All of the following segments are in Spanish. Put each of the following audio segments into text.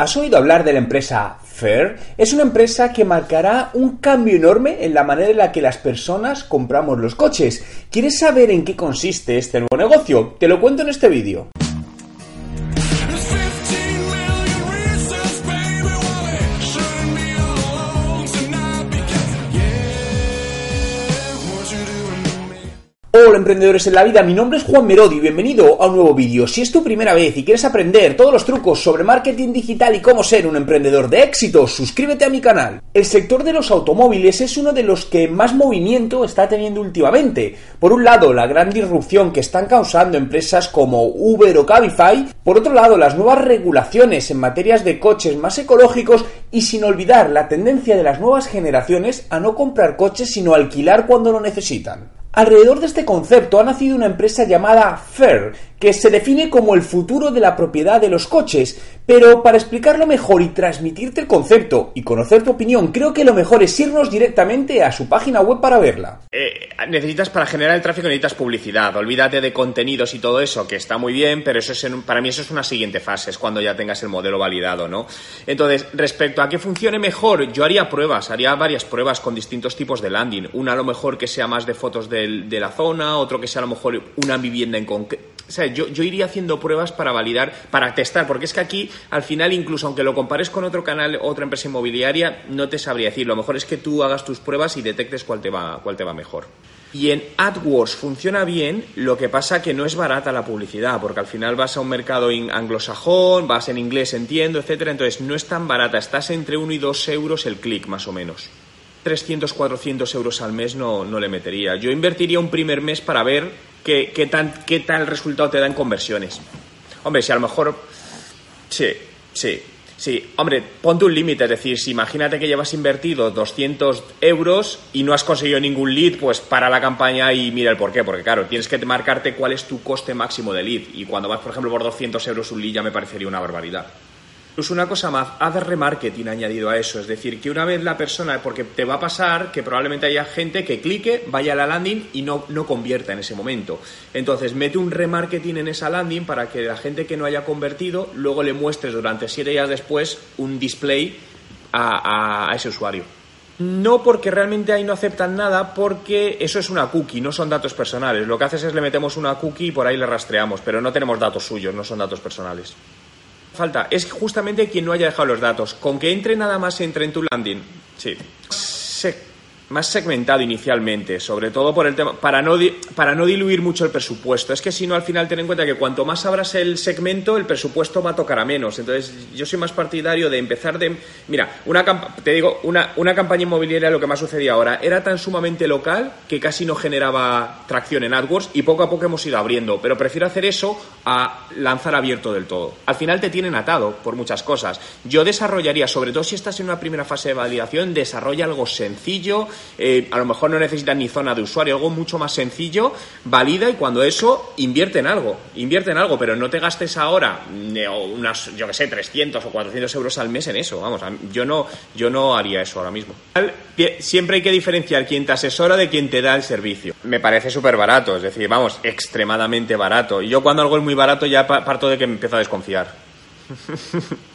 ¿Has oído hablar de la empresa Fair? Es una empresa que marcará un cambio enorme en la manera en la que las personas compramos los coches. ¿Quieres saber en qué consiste este nuevo negocio? Te lo cuento en este vídeo. Hola emprendedores en la vida, mi nombre es Juan Merodi y bienvenido a un nuevo vídeo. Si es tu primera vez y quieres aprender todos los trucos sobre marketing digital y cómo ser un emprendedor de éxito, suscríbete a mi canal. El sector de los automóviles es uno de los que más movimiento está teniendo últimamente. Por un lado, la gran disrupción que están causando empresas como Uber o Cabify, por otro lado, las nuevas regulaciones en materias de coches más ecológicos y sin olvidar la tendencia de las nuevas generaciones a no comprar coches sino alquilar cuando lo necesitan. Alrededor de este concepto ha nacido una empresa llamada Fair, que se define como el futuro de la propiedad de los coches, pero para explicarlo mejor y transmitirte el concepto y conocer tu opinión, creo que lo mejor es irnos directamente a su página web para verla. Eh, necesitas para generar el tráfico necesitas publicidad, olvídate de contenidos y todo eso, que está muy bien, pero eso es para mí eso es una siguiente fase, es cuando ya tengas el modelo validado, ¿no? Entonces, respecto a que funcione mejor, yo haría pruebas, haría varias pruebas con distintos tipos de landing, una a lo mejor que sea más de fotos de la zona, otro que sea a lo mejor una vivienda en concreto o sea, yo, yo, iría haciendo pruebas para validar, para testar, porque es que aquí, al final, incluso aunque lo compares con otro canal, otra empresa inmobiliaria, no te sabría decir. Lo mejor es que tú hagas tus pruebas y detectes cuál te va, cuál te va mejor. Y en AdWords funciona bien, lo que pasa que no es barata la publicidad, porque al final vas a un mercado anglosajón, vas en inglés, entiendo, etcétera, entonces no es tan barata, estás entre 1 y 2 euros el clic, más o menos. 300, 400 euros al mes no, no le metería. Yo invertiría un primer mes para ver qué, qué, tan, qué tal resultado te da en conversiones. Hombre, si a lo mejor... Sí, sí, sí. Hombre, ponte un límite, es decir, si imagínate que llevas invertido 200 euros y no has conseguido ningún lead, pues para la campaña y mira el por qué. Porque claro, tienes que marcarte cuál es tu coste máximo de lead. Y cuando vas, por ejemplo, por 200 euros un lead ya me parecería una barbaridad. Incluso una cosa más, haz remarketing añadido a eso, es decir, que una vez la persona, porque te va a pasar que probablemente haya gente que clique, vaya a la landing y no, no convierta en ese momento. Entonces, mete un remarketing en esa landing para que la gente que no haya convertido, luego le muestres durante siete días después un display a, a ese usuario. No porque realmente ahí no aceptan nada, porque eso es una cookie, no son datos personales. Lo que haces es le metemos una cookie y por ahí le rastreamos, pero no tenemos datos suyos, no son datos personales falta es justamente quien no haya dejado los datos. Con que entre nada más entre en tu landing. Sí más segmentado inicialmente, sobre todo por el tema, para no, para no diluir mucho el presupuesto. Es que si no, al final ten en cuenta que cuanto más abras el segmento, el presupuesto va a tocar a menos. Entonces, yo soy más partidario de empezar de. Mira, una te digo, una, una campaña inmobiliaria, lo que más sucedía ahora, era tan sumamente local que casi no generaba tracción en AdWords y poco a poco hemos ido abriendo. Pero prefiero hacer eso a lanzar abierto del todo. Al final te tienen atado por muchas cosas. Yo desarrollaría, sobre todo si estás en una primera fase de validación, desarrolla algo sencillo eh, a lo mejor no necesitan ni zona de usuario, algo mucho más sencillo, valida y cuando eso invierte en algo, invierte en algo, pero no te gastes ahora mm, unas, yo que sé, 300 o 400 euros al mes en eso, vamos, yo no, yo no haría eso ahora mismo. Siempre hay que diferenciar quién te asesora de quién te da el servicio. Me parece súper barato, es decir, vamos, extremadamente barato. Y yo cuando algo es muy barato ya parto de que me empiezo a desconfiar.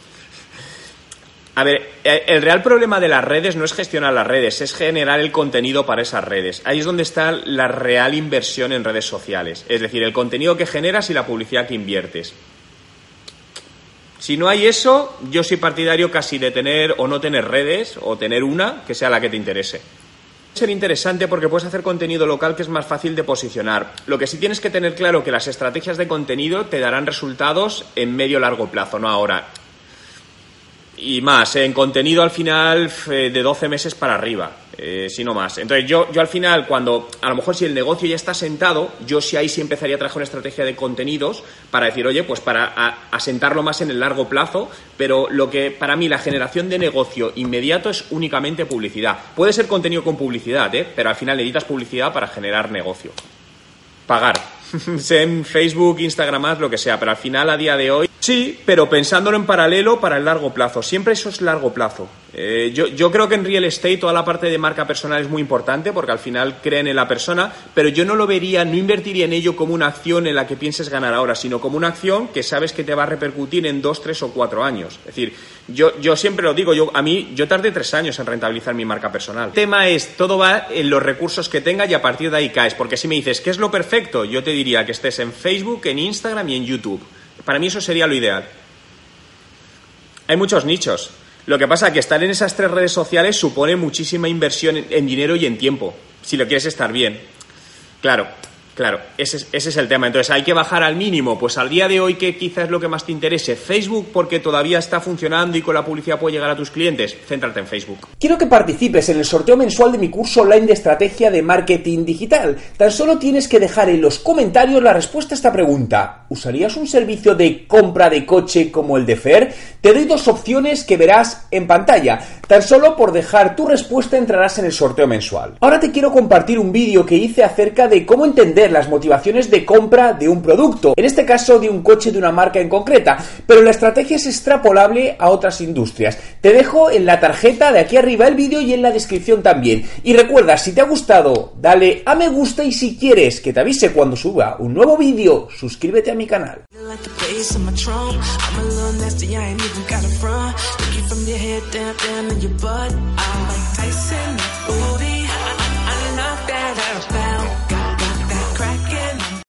A ver, eh, el real problema de las redes no es gestionar las redes, es generar el contenido para esas redes. Ahí es donde está la real inversión en redes sociales. Es decir, el contenido que generas y la publicidad que inviertes. Si no hay eso, yo soy partidario casi de tener o no tener redes, o tener una que sea la que te interese. Ser interesante porque puedes hacer contenido local que es más fácil de posicionar. Lo que sí tienes que tener claro que las estrategias de contenido te darán resultados en medio largo plazo, no ahora y más, en contenido al final de 12 meses para arriba. Eh, si no más. Entonces, yo, yo al final, cuando a lo mejor si el negocio ya está sentado, yo sí ahí sí empezaría a trabajar una estrategia de contenidos para decir, oye, pues para asentarlo más en el largo plazo, pero lo que para mí la generación de negocio inmediato es únicamente publicidad. Puede ser contenido con publicidad, ¿eh? pero al final necesitas publicidad para generar negocio. Pagar. en Facebook, Instagram, lo que sea, pero al final a día de hoy Sí, pero pensándolo en paralelo para el largo plazo. Siempre eso es largo plazo. Eh, yo, yo, creo que en real estate toda la parte de marca personal es muy importante porque al final creen en la persona, pero yo no lo vería, no invertiría en ello como una acción en la que pienses ganar ahora, sino como una acción que sabes que te va a repercutir en dos, tres o cuatro años. Es decir, yo, siempre lo digo, yo, a mí yo tardé tres años en rentabilizar mi marca personal. El tema es, todo va en los recursos que tenga y a partir de ahí caes, porque si me dices, ¿qué es lo perfecto? Yo te diría que estés en Facebook, en Instagram y en YouTube. Para mí eso sería lo ideal. Hay muchos nichos. Lo que pasa es que estar en esas tres redes sociales supone muchísima inversión en dinero y en tiempo, si lo quieres estar bien. Claro, Claro, ese es, el tema. Entonces, hay que bajar al mínimo. Pues al día de hoy, ¿qué quizás es lo que más te interese? Facebook, porque todavía está funcionando y con la publicidad puede llegar a tus clientes. Céntrate en Facebook. Quiero que participes en el sorteo mensual de mi curso online de estrategia de marketing digital. Tan solo tienes que dejar en los comentarios la respuesta a esta pregunta. ¿Usarías un servicio de compra de coche como el de Fer? Te doy dos opciones que verás en pantalla. Tan solo por dejar tu respuesta entrarás en el sorteo mensual. Ahora te quiero compartir un vídeo que hice acerca de cómo entender las motivaciones de compra de un producto, en este caso de un coche de una marca en concreta, pero la estrategia es extrapolable a otras industrias. Te dejo en la tarjeta de aquí arriba el vídeo y en la descripción también. Y recuerda, si te ha gustado, dale a me gusta y si quieres que te avise cuando suba un nuevo vídeo, suscríbete a mi canal.